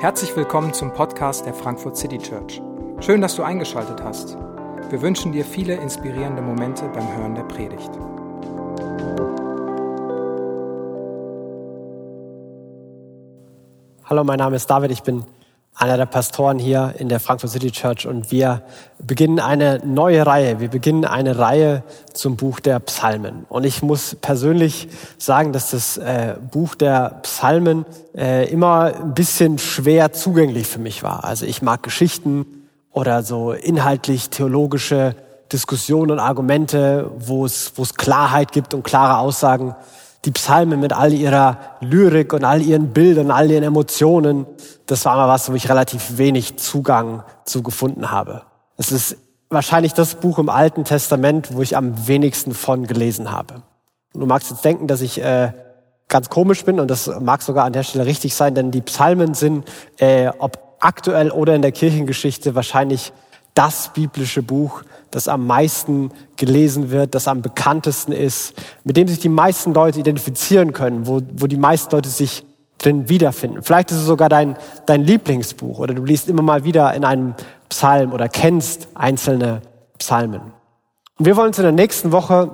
Herzlich willkommen zum Podcast der Frankfurt City Church. Schön, dass du eingeschaltet hast. Wir wünschen dir viele inspirierende Momente beim Hören der Predigt. Hallo, mein Name ist David, ich bin einer der Pastoren hier in der Frankfurt City Church und wir beginnen eine neue Reihe. Wir beginnen eine Reihe zum Buch der Psalmen. Und ich muss persönlich sagen, dass das äh, Buch der Psalmen äh, immer ein bisschen schwer zugänglich für mich war. Also ich mag Geschichten oder so inhaltlich theologische Diskussionen und Argumente, wo es, wo es Klarheit gibt und klare Aussagen die Psalmen mit all ihrer Lyrik und all ihren Bildern, all ihren Emotionen, das war mal was, wo ich relativ wenig Zugang zu gefunden habe. Es ist wahrscheinlich das Buch im Alten Testament, wo ich am wenigsten von gelesen habe. Und du magst jetzt denken, dass ich äh, ganz komisch bin und das mag sogar an der Stelle richtig sein, denn die Psalmen sind, äh, ob aktuell oder in der Kirchengeschichte, wahrscheinlich das biblische Buch, das am meisten gelesen wird, das am bekanntesten ist, mit dem sich die meisten Leute identifizieren können, wo, wo die meisten Leute sich drin wiederfinden. Vielleicht ist es sogar dein, dein Lieblingsbuch oder du liest immer mal wieder in einem Psalm oder kennst einzelne Psalmen. Und wir wollen uns in der nächsten Woche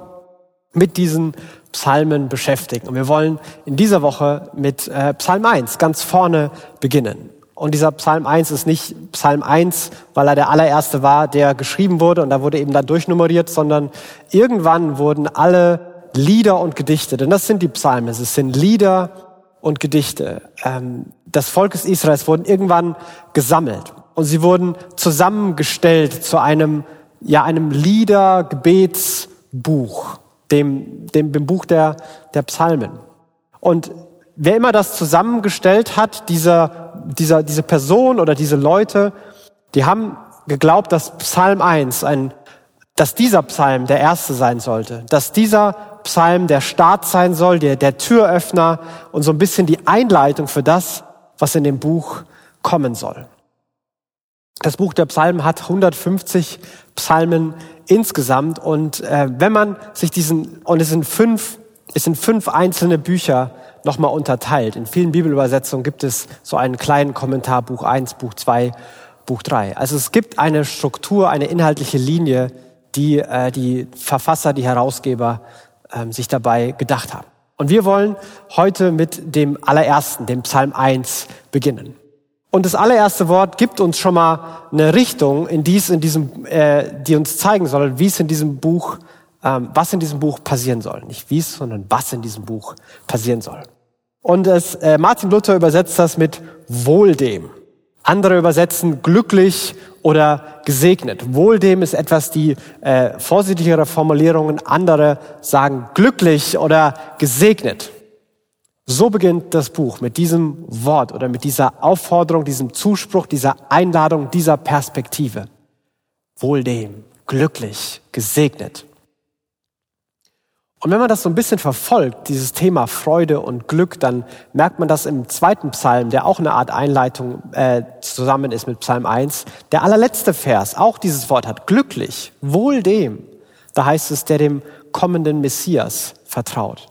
mit diesen Psalmen beschäftigen. Und wir wollen in dieser Woche mit äh, Psalm 1 ganz vorne beginnen. Und dieser Psalm 1 ist nicht Psalm 1, weil er der allererste war, der geschrieben wurde und da wurde eben dann durchnummeriert, sondern irgendwann wurden alle Lieder und Gedichte, denn das sind die Psalmen, es sind Lieder und Gedichte ähm, des Volkes Israels wurden irgendwann gesammelt und sie wurden zusammengestellt zu einem, ja, einem Lieder-Gebetsbuch, dem, dem, dem Buch der, der Psalmen. Und wer immer das zusammengestellt hat, dieser, dieser, diese Person oder diese Leute, die haben geglaubt, dass Psalm 1, ein, dass dieser Psalm der erste sein sollte, dass dieser Psalm der Start sein soll, der, der Türöffner und so ein bisschen die Einleitung für das, was in dem Buch kommen soll. Das Buch der Psalmen hat 150 Psalmen insgesamt und äh, wenn man sich diesen, und es sind fünf, es sind fünf einzelne Bücher nochmal unterteilt. In vielen Bibelübersetzungen gibt es so einen kleinen Kommentar, Buch 1, Buch 2, Buch 3. Also es gibt eine Struktur, eine inhaltliche Linie, die äh, die Verfasser, die Herausgeber ähm, sich dabei gedacht haben. Und wir wollen heute mit dem allerersten, dem Psalm 1, beginnen. Und das allererste Wort gibt uns schon mal eine Richtung, in dies in diesem, äh, die uns zeigen soll, wie es in diesem Buch, ähm, was in diesem Buch passieren soll. Nicht wie es, sondern was in diesem Buch passieren soll. Und es, äh, Martin Luther übersetzt das mit wohl dem. Andere übersetzen glücklich oder gesegnet. Wohl dem ist etwas die äh, vorsichtigere Formulierungen. Andere sagen glücklich oder gesegnet. So beginnt das Buch mit diesem Wort oder mit dieser Aufforderung, diesem Zuspruch, dieser Einladung, dieser Perspektive. Wohl dem, glücklich, gesegnet. Und wenn man das so ein bisschen verfolgt, dieses Thema Freude und Glück, dann merkt man das im zweiten Psalm, der auch eine Art Einleitung äh, zusammen ist mit Psalm 1. Der allerletzte Vers auch dieses Wort hat, glücklich, wohl dem. Da heißt es, der dem kommenden Messias vertraut.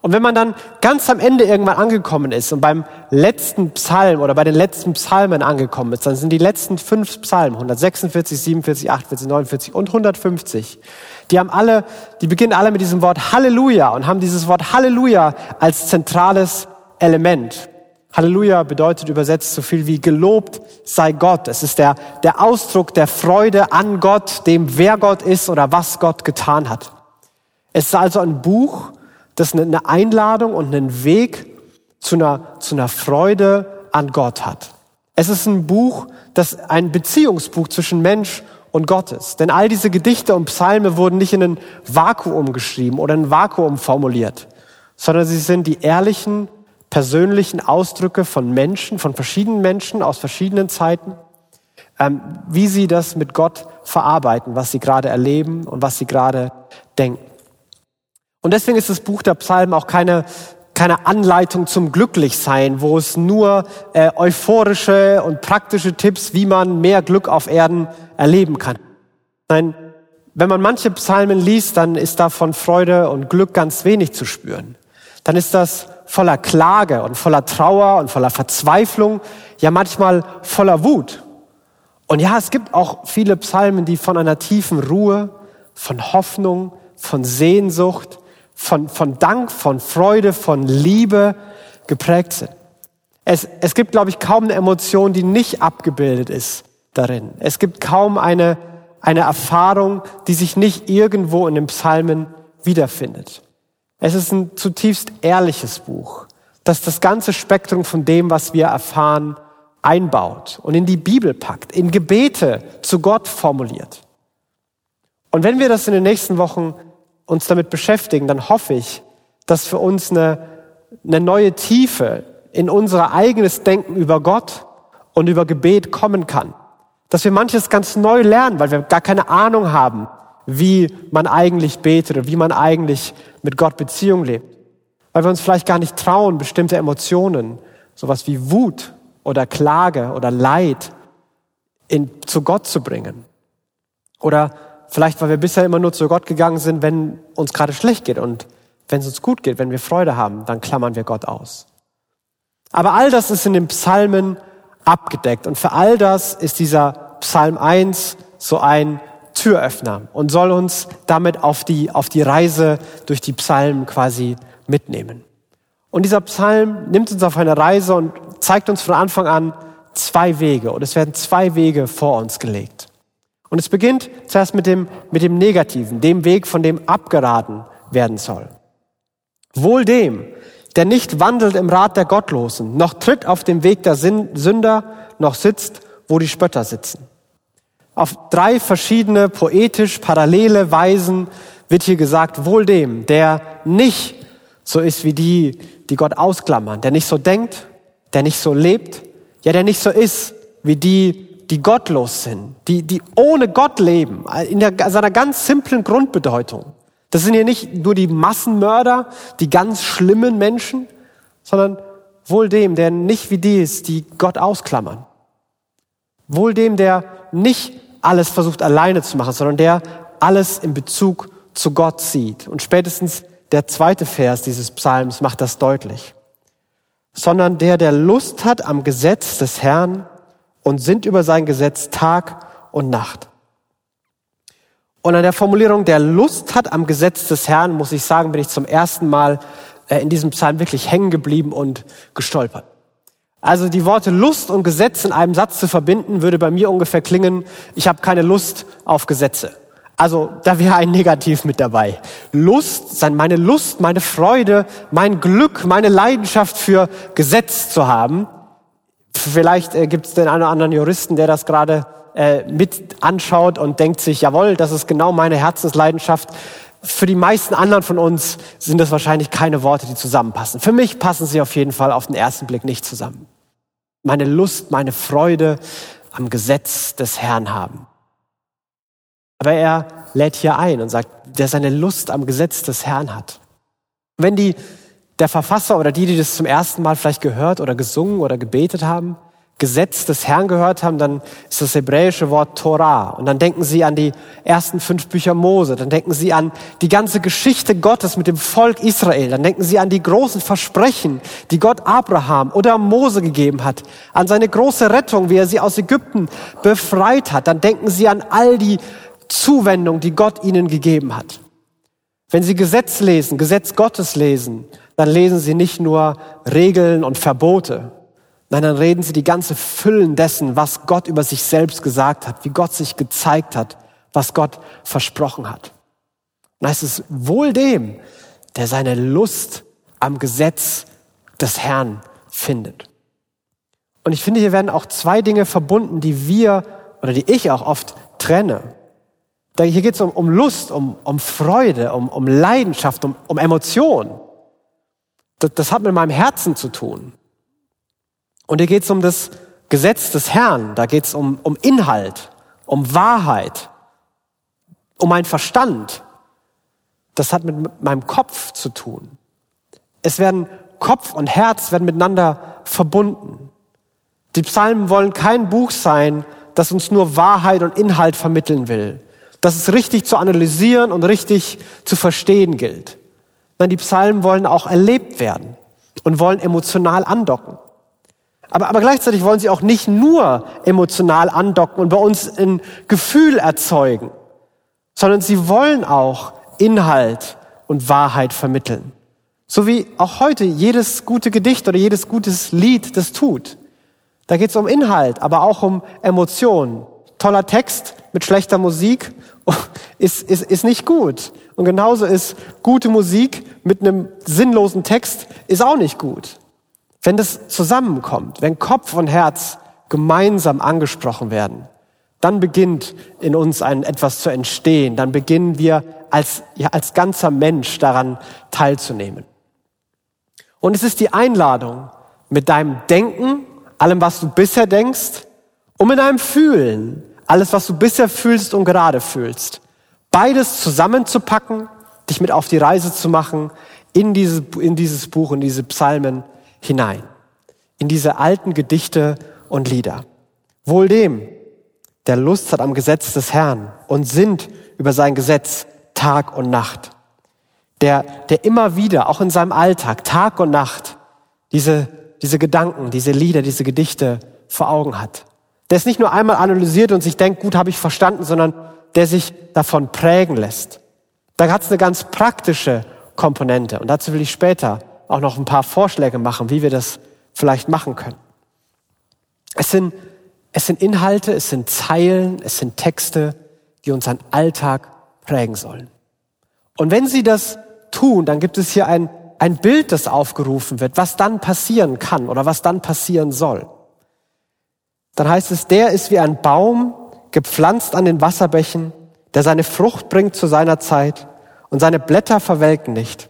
Und wenn man dann ganz am Ende irgendwann angekommen ist und beim letzten Psalm oder bei den letzten Psalmen angekommen ist, dann sind die letzten fünf Psalmen, 146, 47, 48, 49 und 150, die haben alle, die beginnen alle mit diesem Wort Halleluja und haben dieses Wort Halleluja als zentrales Element. Halleluja bedeutet übersetzt so viel wie gelobt sei Gott. Es ist der, der Ausdruck der Freude an Gott, dem wer Gott ist oder was Gott getan hat. Es ist also ein Buch, das eine Einladung und einen Weg zu einer, zu einer Freude an Gott hat. Es ist ein Buch, das ein Beziehungsbuch zwischen Mensch und Gott ist. Denn all diese Gedichte und Psalme wurden nicht in ein Vakuum geschrieben oder in ein Vakuum formuliert, sondern sie sind die ehrlichen, persönlichen Ausdrücke von Menschen, von verschiedenen Menschen aus verschiedenen Zeiten, ähm, wie sie das mit Gott verarbeiten, was sie gerade erleben und was sie gerade denken. Und deswegen ist das Buch der Psalmen auch keine, keine Anleitung zum Glücklichsein, wo es nur äh, euphorische und praktische Tipps, wie man mehr Glück auf Erden erleben kann. Nein, wenn man manche Psalmen liest, dann ist da von Freude und Glück ganz wenig zu spüren. Dann ist das voller Klage und voller Trauer und voller Verzweiflung, ja manchmal voller Wut. Und ja, es gibt auch viele Psalmen, die von einer tiefen Ruhe, von Hoffnung, von Sehnsucht, von, von Dank, von Freude, von Liebe geprägt sind. Es, es gibt, glaube ich, kaum eine Emotion, die nicht abgebildet ist darin. Es gibt kaum eine, eine Erfahrung, die sich nicht irgendwo in den Psalmen wiederfindet. Es ist ein zutiefst ehrliches Buch, das das ganze Spektrum von dem, was wir erfahren, einbaut und in die Bibel packt, in Gebete zu Gott formuliert. Und wenn wir das in den nächsten Wochen uns damit beschäftigen, dann hoffe ich, dass für uns eine, eine neue Tiefe in unser eigenes Denken über Gott und über Gebet kommen kann. Dass wir manches ganz neu lernen, weil wir gar keine Ahnung haben, wie man eigentlich betet oder wie man eigentlich mit Gott Beziehung lebt. Weil wir uns vielleicht gar nicht trauen, bestimmte Emotionen, sowas wie Wut oder Klage oder Leid in, zu Gott zu bringen. Oder vielleicht, weil wir bisher immer nur zu Gott gegangen sind, wenn uns gerade schlecht geht und wenn es uns gut geht, wenn wir Freude haben, dann klammern wir Gott aus. Aber all das ist in den Psalmen abgedeckt. Und für all das ist dieser Psalm 1 so ein Türöffner und soll uns damit auf die, auf die Reise durch die Psalmen quasi mitnehmen. Und dieser Psalm nimmt uns auf eine Reise und zeigt uns von Anfang an zwei Wege. Und es werden zwei Wege vor uns gelegt. Und es beginnt zuerst mit dem, mit dem Negativen, dem Weg, von dem abgeraten werden soll. Wohl dem, der nicht wandelt im Rat der Gottlosen, noch tritt auf dem Weg der Sünder, noch sitzt, wo die Spötter sitzen. Auf drei verschiedene poetisch parallele Weisen wird hier gesagt, wohl dem, der nicht so ist wie die, die Gott ausklammern, der nicht so denkt, der nicht so lebt, ja, der nicht so ist wie die, die gottlos sind, die, die ohne Gott leben, in der, seiner ganz simplen Grundbedeutung. Das sind hier nicht nur die Massenmörder, die ganz schlimmen Menschen, sondern wohl dem, der nicht wie die ist, die Gott ausklammern. Wohl dem, der nicht alles versucht alleine zu machen, sondern der alles in Bezug zu Gott sieht. Und spätestens der zweite Vers dieses Psalms macht das deutlich. Sondern der, der Lust hat am Gesetz des Herrn und sind über sein Gesetz Tag und Nacht. Und an der Formulierung, der Lust hat am Gesetz des Herrn, muss ich sagen, bin ich zum ersten Mal äh, in diesem Psalm wirklich hängen geblieben und gestolpert. Also die Worte Lust und Gesetz in einem Satz zu verbinden, würde bei mir ungefähr klingen, ich habe keine Lust auf Gesetze. Also da wäre ein Negativ mit dabei. Lust, meine Lust, meine Freude, mein Glück, meine Leidenschaft für Gesetz zu haben. Vielleicht äh, gibt es den einen oder anderen Juristen, der das gerade äh, mit anschaut und denkt sich, jawohl, das ist genau meine Herzensleidenschaft. Für die meisten anderen von uns sind das wahrscheinlich keine Worte, die zusammenpassen. Für mich passen sie auf jeden Fall auf den ersten Blick nicht zusammen. Meine Lust, meine Freude am Gesetz des Herrn haben. Aber er lädt hier ein und sagt, der seine Lust am Gesetz des Herrn hat. Wenn die, der Verfasser oder die, die das zum ersten Mal vielleicht gehört oder gesungen oder gebetet haben, Gesetz des Herrn gehört haben, dann ist das hebräische Wort Torah. Und dann denken sie an die ersten fünf Bücher Mose. Dann denken sie an die ganze Geschichte Gottes mit dem Volk Israel. Dann denken sie an die großen Versprechen, die Gott Abraham oder Mose gegeben hat. An seine große Rettung, wie er sie aus Ägypten befreit hat. Dann denken sie an all die Zuwendung, die Gott ihnen gegeben hat. Wenn sie Gesetz lesen, Gesetz Gottes lesen, dann lesen sie nicht nur Regeln und Verbote, Nein, dann reden sie die ganze Füllen dessen, was Gott über sich selbst gesagt hat, wie Gott sich gezeigt hat, was Gott versprochen hat. Und heißt es wohl dem, der seine Lust am Gesetz des Herrn findet. Und ich finde, hier werden auch zwei Dinge verbunden, die wir oder die ich auch oft trenne. Hier geht es um, um Lust, um, um Freude, um, um Leidenschaft, um, um Emotion. Das, das hat mit meinem Herzen zu tun. Und hier geht es um das Gesetz des Herrn, da geht es um, um Inhalt, um Wahrheit, um mein Verstand. Das hat mit meinem Kopf zu tun. Es werden Kopf und Herz werden miteinander verbunden. Die Psalmen wollen kein Buch sein, das uns nur Wahrheit und Inhalt vermitteln will, das es richtig zu analysieren und richtig zu verstehen gilt. Nein, die Psalmen wollen auch erlebt werden. und wollen emotional andocken. Aber, aber gleichzeitig wollen sie auch nicht nur emotional andocken und bei uns ein Gefühl erzeugen, sondern sie wollen auch Inhalt und Wahrheit vermitteln. So wie auch heute jedes gute Gedicht oder jedes gutes Lied das tut. Da geht es um Inhalt, aber auch um Emotionen. Toller Text mit schlechter Musik ist, ist, ist nicht gut. Und genauso ist gute Musik mit einem sinnlosen Text ist auch nicht gut. Wenn das zusammenkommt, wenn Kopf und Herz gemeinsam angesprochen werden, dann beginnt in uns ein etwas zu entstehen. Dann beginnen wir als, ja, als ganzer Mensch daran teilzunehmen. Und es ist die Einladung, mit deinem Denken, allem, was du bisher denkst, und mit deinem Fühlen, alles, was du bisher fühlst und gerade fühlst, beides zusammenzupacken, dich mit auf die Reise zu machen, in dieses, in dieses Buch, in diese Psalmen hinein. In diese alten Gedichte und Lieder. Wohl dem, der Lust hat am Gesetz des Herrn und sinnt über sein Gesetz Tag und Nacht. Der, der immer wieder, auch in seinem Alltag, Tag und Nacht, diese, diese Gedanken, diese Lieder, diese Gedichte vor Augen hat. Der es nicht nur einmal analysiert und sich denkt, gut, habe ich verstanden, sondern der sich davon prägen lässt. Da hat es eine ganz praktische Komponente. Und dazu will ich später auch noch ein paar Vorschläge machen, wie wir das vielleicht machen können. Es sind, es sind Inhalte, es sind Zeilen, es sind Texte, die unseren Alltag prägen sollen. Und wenn sie das tun, dann gibt es hier ein, ein Bild, das aufgerufen wird, was dann passieren kann oder was dann passieren soll. Dann heißt es, der ist wie ein Baum, gepflanzt an den Wasserbächen, der seine Frucht bringt zu seiner Zeit und seine Blätter verwelken nicht.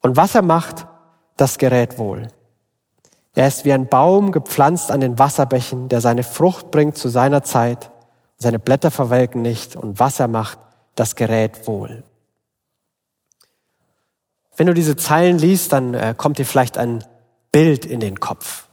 Und was er macht, das gerät wohl. Er ist wie ein Baum gepflanzt an den Wasserbächen, der seine Frucht bringt zu seiner Zeit. Seine Blätter verwelken nicht und was er macht, das gerät wohl. Wenn du diese Zeilen liest, dann äh, kommt dir vielleicht ein Bild in den Kopf.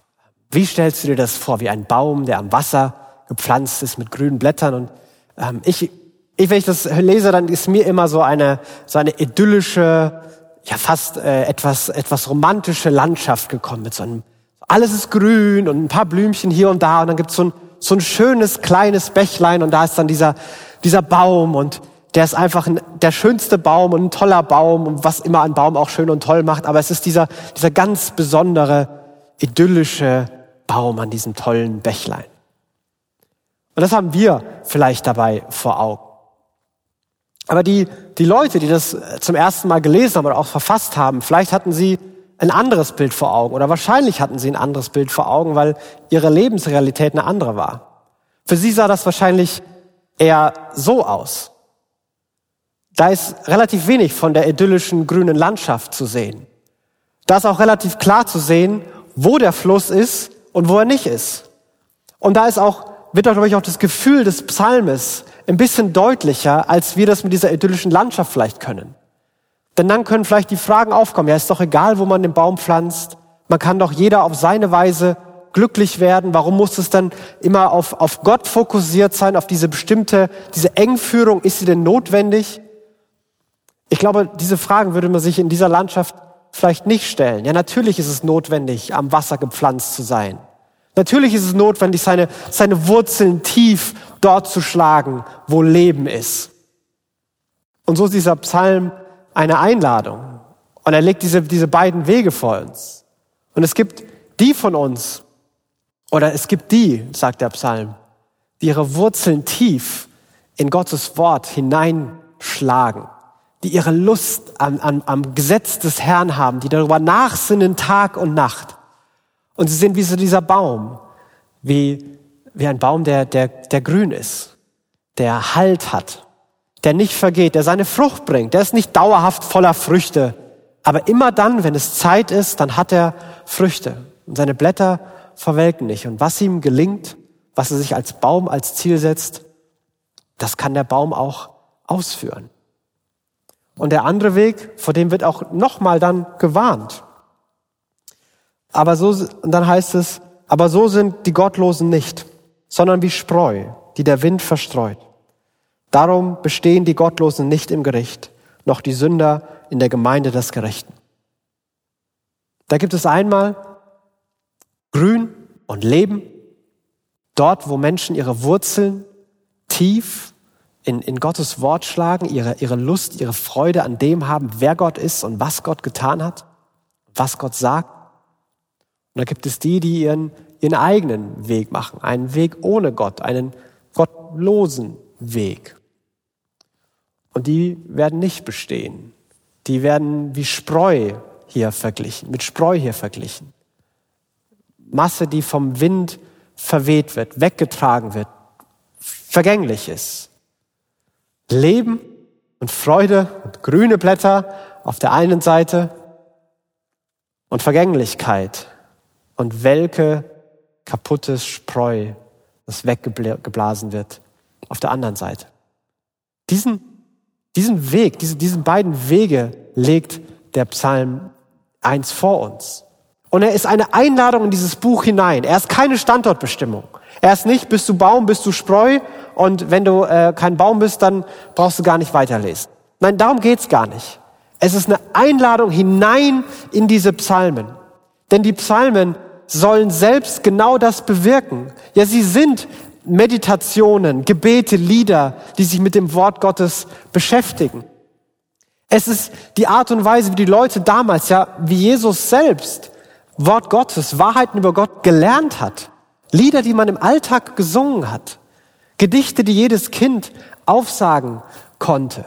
Wie stellst du dir das vor? Wie ein Baum, der am Wasser gepflanzt ist mit grünen Blättern. Und ähm, ich, ich, wenn ich das lese, dann ist mir immer so eine, so eine idyllische, ja fast äh, etwas, etwas romantische Landschaft gekommen mit so einem, alles ist grün und ein paar Blümchen hier und da und dann gibt's so ein, so ein schönes kleines Bächlein und da ist dann dieser, dieser Baum und der ist einfach ein, der schönste Baum und ein toller Baum und was immer ein Baum auch schön und toll macht, aber es ist dieser, dieser ganz besondere, idyllische Baum an diesem tollen Bächlein. Und das haben wir vielleicht dabei vor Augen. Aber die, die Leute, die das zum ersten Mal gelesen haben oder auch verfasst haben, vielleicht hatten sie ein anderes Bild vor Augen oder wahrscheinlich hatten sie ein anderes Bild vor Augen, weil ihre Lebensrealität eine andere war. Für sie sah das wahrscheinlich eher so aus. Da ist relativ wenig von der idyllischen grünen Landschaft zu sehen. Da ist auch relativ klar zu sehen, wo der Fluss ist und wo er nicht ist. Und da ist auch wird, glaube ich, auch das Gefühl des Psalmes ein bisschen deutlicher, als wir das mit dieser idyllischen Landschaft vielleicht können. Denn dann können vielleicht die Fragen aufkommen, ja, ist doch egal, wo man den Baum pflanzt, man kann doch jeder auf seine Weise glücklich werden. Warum muss es dann immer auf, auf Gott fokussiert sein, auf diese bestimmte, diese Engführung, ist sie denn notwendig? Ich glaube, diese Fragen würde man sich in dieser Landschaft vielleicht nicht stellen. Ja, natürlich ist es notwendig, am Wasser gepflanzt zu sein. Natürlich ist es notwendig, seine, seine Wurzeln tief dort zu schlagen, wo Leben ist. Und so ist dieser Psalm eine Einladung. Und er legt diese, diese beiden Wege vor uns. Und es gibt die von uns, oder es gibt die, sagt der Psalm, die ihre Wurzeln tief in Gottes Wort hineinschlagen, die ihre Lust am, am, am Gesetz des Herrn haben, die darüber nachsinnen Tag und Nacht und sie sind wie so dieser Baum, wie, wie ein Baum, der, der, der grün ist, der Halt hat, der nicht vergeht, der seine Frucht bringt. Der ist nicht dauerhaft voller Früchte, aber immer dann, wenn es Zeit ist, dann hat er Früchte. Und seine Blätter verwelken nicht. Und was ihm gelingt, was er sich als Baum als Ziel setzt, das kann der Baum auch ausführen. Und der andere Weg, vor dem wird auch nochmal dann gewarnt. Aber so, und dann heißt es, aber so sind die Gottlosen nicht, sondern wie Spreu, die der Wind verstreut. Darum bestehen die Gottlosen nicht im Gericht, noch die Sünder in der Gemeinde des Gerechten. Da gibt es einmal Grün und Leben, dort, wo Menschen ihre Wurzeln tief in, in Gottes Wort schlagen, ihre, ihre Lust, ihre Freude an dem haben, wer Gott ist und was Gott getan hat, was Gott sagt. Und da gibt es die, die ihren, ihren eigenen Weg machen, einen Weg ohne Gott, einen gottlosen Weg. Und die werden nicht bestehen. Die werden wie Spreu hier verglichen, mit Spreu hier verglichen. Masse, die vom Wind verweht wird, weggetragen wird, vergänglich ist. Leben und Freude und grüne Blätter auf der einen Seite und Vergänglichkeit und welke kaputtes Spreu, das weggeblasen wird auf der anderen Seite. Diesen, diesen Weg, diese, diesen beiden Wege legt der Psalm eins vor uns. Und er ist eine Einladung in dieses Buch hinein. Er ist keine Standortbestimmung. Er ist nicht, bist du Baum, bist du Spreu und wenn du äh, kein Baum bist, dann brauchst du gar nicht weiterlesen. Nein, darum geht's gar nicht. Es ist eine Einladung hinein in diese Psalmen. Denn die Psalmen sollen selbst genau das bewirken. Ja, sie sind Meditationen, Gebete, Lieder, die sich mit dem Wort Gottes beschäftigen. Es ist die Art und Weise, wie die Leute damals, ja, wie Jesus selbst, Wort Gottes, Wahrheiten über Gott gelernt hat. Lieder, die man im Alltag gesungen hat. Gedichte, die jedes Kind aufsagen konnte.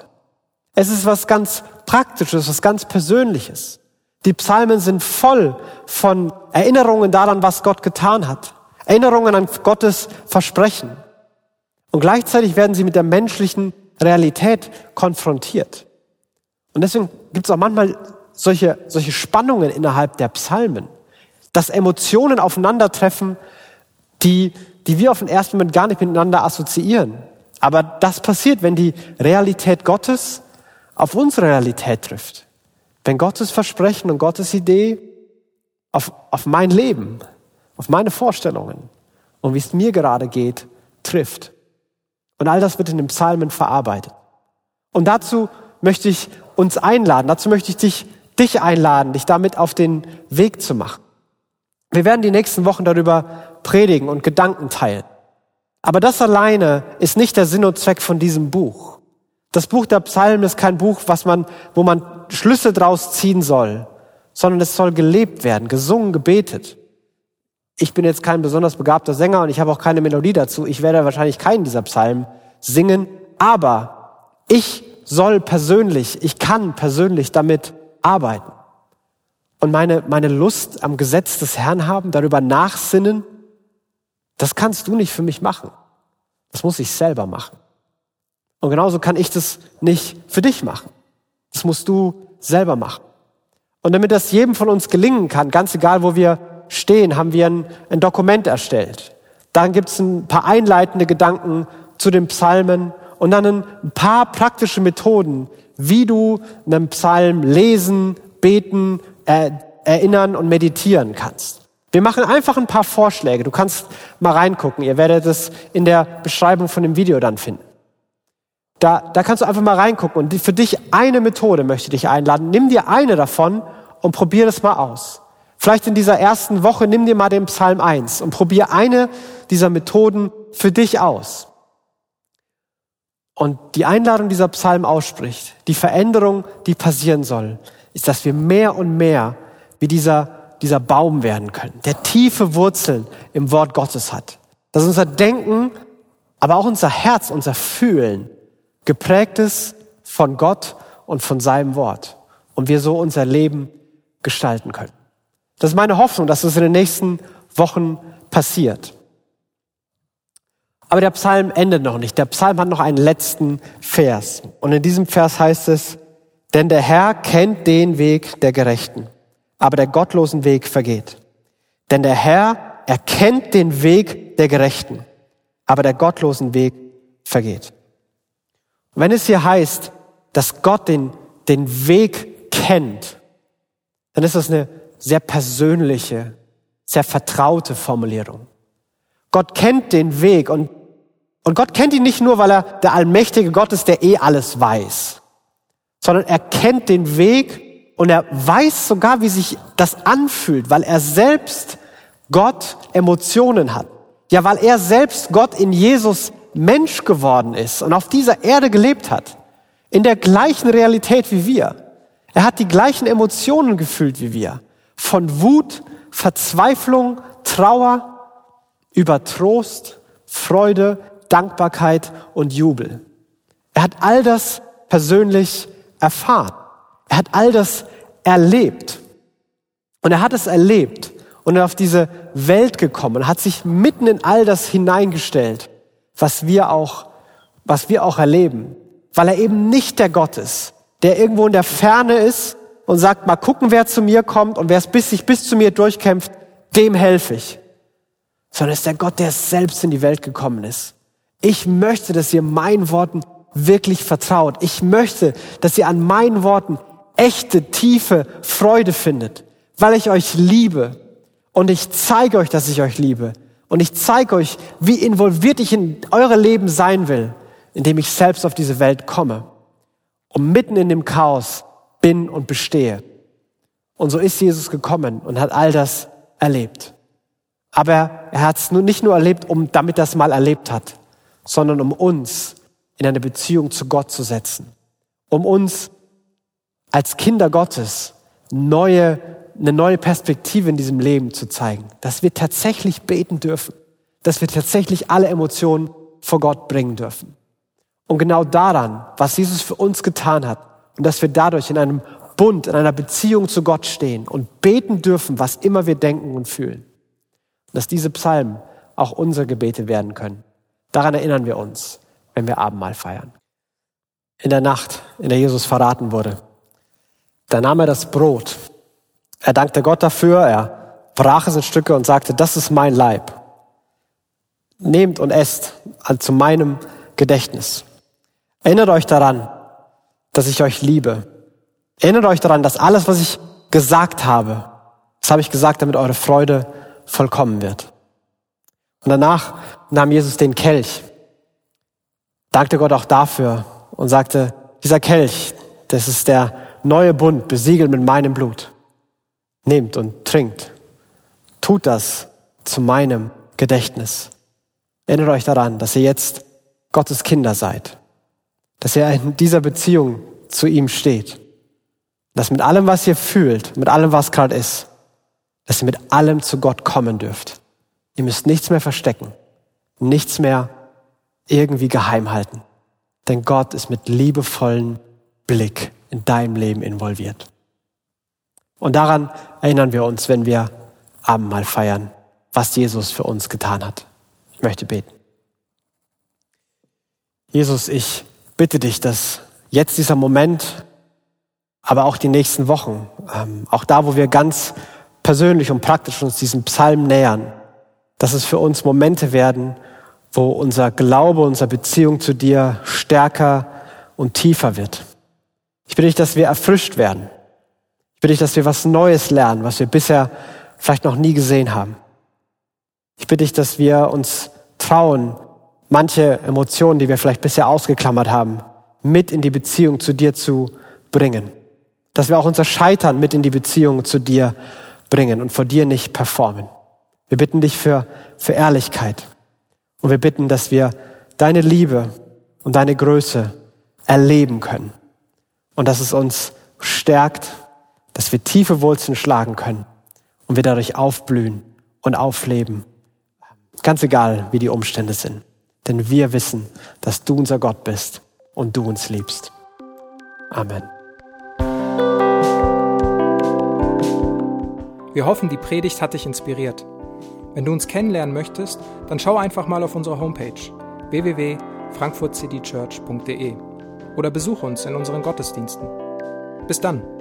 Es ist was ganz Praktisches, was ganz Persönliches. Die Psalmen sind voll von Erinnerungen daran, was Gott getan hat. Erinnerungen an Gottes Versprechen. Und gleichzeitig werden sie mit der menschlichen Realität konfrontiert. Und deswegen gibt es auch manchmal solche, solche Spannungen innerhalb der Psalmen, dass Emotionen aufeinandertreffen, die, die wir auf den ersten Moment gar nicht miteinander assoziieren. Aber das passiert, wenn die Realität Gottes auf unsere Realität trifft. Wenn Gottes Versprechen und Gottes Idee auf, auf mein Leben, auf meine Vorstellungen und wie es mir gerade geht, trifft. Und all das wird in den Psalmen verarbeitet. Und dazu möchte ich uns einladen, dazu möchte ich dich, dich einladen, dich damit auf den Weg zu machen. Wir werden die nächsten Wochen darüber predigen und Gedanken teilen. Aber das alleine ist nicht der Sinn und Zweck von diesem Buch. Das Buch der Psalmen ist kein Buch, was man, wo man Schlüsse draus ziehen soll, sondern es soll gelebt werden, gesungen, gebetet. Ich bin jetzt kein besonders begabter Sänger und ich habe auch keine Melodie dazu. Ich werde wahrscheinlich keinen dieser Psalmen singen, aber ich soll persönlich, ich kann persönlich damit arbeiten. Und meine, meine Lust am Gesetz des Herrn haben, darüber nachsinnen, das kannst du nicht für mich machen. Das muss ich selber machen. Und genauso kann ich das nicht für dich machen. Das musst du selber machen. Und damit das jedem von uns gelingen kann, ganz egal, wo wir stehen, haben wir ein, ein Dokument erstellt. Dann gibt es ein paar einleitende Gedanken zu den Psalmen und dann ein paar praktische Methoden, wie du einen Psalm lesen, beten, äh, erinnern und meditieren kannst. Wir machen einfach ein paar Vorschläge. Du kannst mal reingucken. Ihr werdet es in der Beschreibung von dem Video dann finden. Da, da kannst du einfach mal reingucken. Und für dich eine Methode möchte ich dich einladen. Nimm dir eine davon und probier das mal aus. Vielleicht in dieser ersten Woche nimm dir mal den Psalm 1 und probier eine dieser Methoden für dich aus. Und die Einladung dieser Psalm ausspricht, die Veränderung, die passieren soll, ist, dass wir mehr und mehr wie dieser, dieser Baum werden können, der tiefe Wurzeln im Wort Gottes hat. Dass unser Denken, aber auch unser Herz, unser Fühlen geprägt ist von Gott und von seinem Wort. Und wir so unser Leben gestalten können. Das ist meine Hoffnung, dass das in den nächsten Wochen passiert. Aber der Psalm endet noch nicht. Der Psalm hat noch einen letzten Vers. Und in diesem Vers heißt es, denn der Herr kennt den Weg der Gerechten, aber der gottlosen Weg vergeht. Denn der Herr erkennt den Weg der Gerechten, aber der gottlosen Weg vergeht. Wenn es hier heißt, dass Gott den, den Weg kennt, dann ist das eine sehr persönliche, sehr vertraute Formulierung. Gott kennt den Weg und und Gott kennt ihn nicht nur, weil er der allmächtige Gott ist, der eh alles weiß, sondern er kennt den Weg Und er weiß sogar, wie sich das anfühlt, weil er selbst Gott Emotionen hat. Ja, weil er selbst Gott in Jesus Mensch geworden ist und auf dieser Erde gelebt hat. In der gleichen Realität wie wir. Er hat die gleichen Emotionen gefühlt wie wir. Von Wut, Verzweiflung, Trauer, über Trost, Freude, Dankbarkeit und Jubel. Er hat all das persönlich erfahren. Er hat all das erlebt. Und er hat es erlebt und er auf diese Welt gekommen, hat sich mitten in all das hineingestellt, was wir auch, was wir auch erleben, weil er eben nicht der Gott ist, der irgendwo in der Ferne ist und sagt, mal gucken, wer zu mir kommt und wer es bis sich bis zu mir durchkämpft, dem helfe ich. Sondern es ist der Gott, der selbst in die Welt gekommen ist. Ich möchte, dass ihr meinen Worten wirklich vertraut. Ich möchte, dass ihr an meinen Worten echte, tiefe Freude findet, weil ich euch liebe. Und ich zeige euch, dass ich euch liebe. Und ich zeige euch, wie involviert ich in eure Leben sein will, indem ich selbst auf diese Welt komme und mitten in dem Chaos bin und bestehe. Und so ist Jesus gekommen und hat all das erlebt. Aber er hat es nicht nur erlebt, um damit das mal erlebt hat, sondern um uns in eine Beziehung zu Gott zu setzen, um uns als Kinder Gottes neue, eine neue Perspektive in diesem Leben zu zeigen, dass wir tatsächlich beten dürfen, dass wir tatsächlich alle Emotionen vor Gott bringen dürfen. Und genau daran, was Jesus für uns getan hat und dass wir dadurch in einem Bund, in einer Beziehung zu Gott stehen und beten dürfen, was immer wir denken und fühlen. Dass diese Psalmen auch unsere Gebete werden können. Daran erinnern wir uns, wenn wir Abendmahl feiern. In der Nacht, in der Jesus verraten wurde, da nahm er das Brot. Er dankte Gott dafür, er brach es in Stücke und sagte, das ist mein Leib. Nehmt und esst zu meinem Gedächtnis. Erinnert euch daran, dass ich euch liebe. Erinnert euch daran, dass alles, was ich gesagt habe, das habe ich gesagt, damit eure Freude vollkommen wird. Und danach nahm Jesus den Kelch, dankte Gott auch dafür und sagte, dieser Kelch, das ist der neue Bund, besiegelt mit meinem Blut. Nehmt und trinkt. Tut das zu meinem Gedächtnis. Erinnert euch daran, dass ihr jetzt Gottes Kinder seid. Dass ihr in dieser Beziehung zu ihm steht. Dass mit allem, was ihr fühlt, mit allem, was gerade ist, dass ihr mit allem zu Gott kommen dürft. Ihr müsst nichts mehr verstecken, nichts mehr irgendwie geheim halten. Denn Gott ist mit liebevollen Blick in deinem Leben involviert. Und daran erinnern wir uns, wenn wir Abendmahl feiern, was Jesus für uns getan hat. Ich möchte beten. Jesus, ich bitte dich, dass jetzt dieser Moment, aber auch die nächsten Wochen, ähm, auch da, wo wir ganz persönlich und praktisch uns diesem Psalm nähern, dass es für uns Momente werden, wo unser Glaube, unsere Beziehung zu dir stärker und tiefer wird. Ich bitte dich, dass wir erfrischt werden. Ich bitte dich, dass wir was Neues lernen, was wir bisher vielleicht noch nie gesehen haben. Ich bitte dich, dass wir uns trauen, manche Emotionen, die wir vielleicht bisher ausgeklammert haben, mit in die Beziehung zu dir zu bringen. Dass wir auch unser Scheitern mit in die Beziehung zu dir bringen und vor dir nicht performen. Wir bitten dich für, für Ehrlichkeit. Und wir bitten, dass wir deine Liebe und deine Größe erleben können. Und dass es uns stärkt, dass wir tiefe Wurzeln schlagen können und wir dadurch aufblühen und aufleben. Ganz egal, wie die Umstände sind. Denn wir wissen, dass du unser Gott bist und du uns liebst. Amen. Wir hoffen, die Predigt hat dich inspiriert. Wenn du uns kennenlernen möchtest, dann schau einfach mal auf unsere Homepage www.frankfurtcitychurch.de oder besuche uns in unseren Gottesdiensten. Bis dann!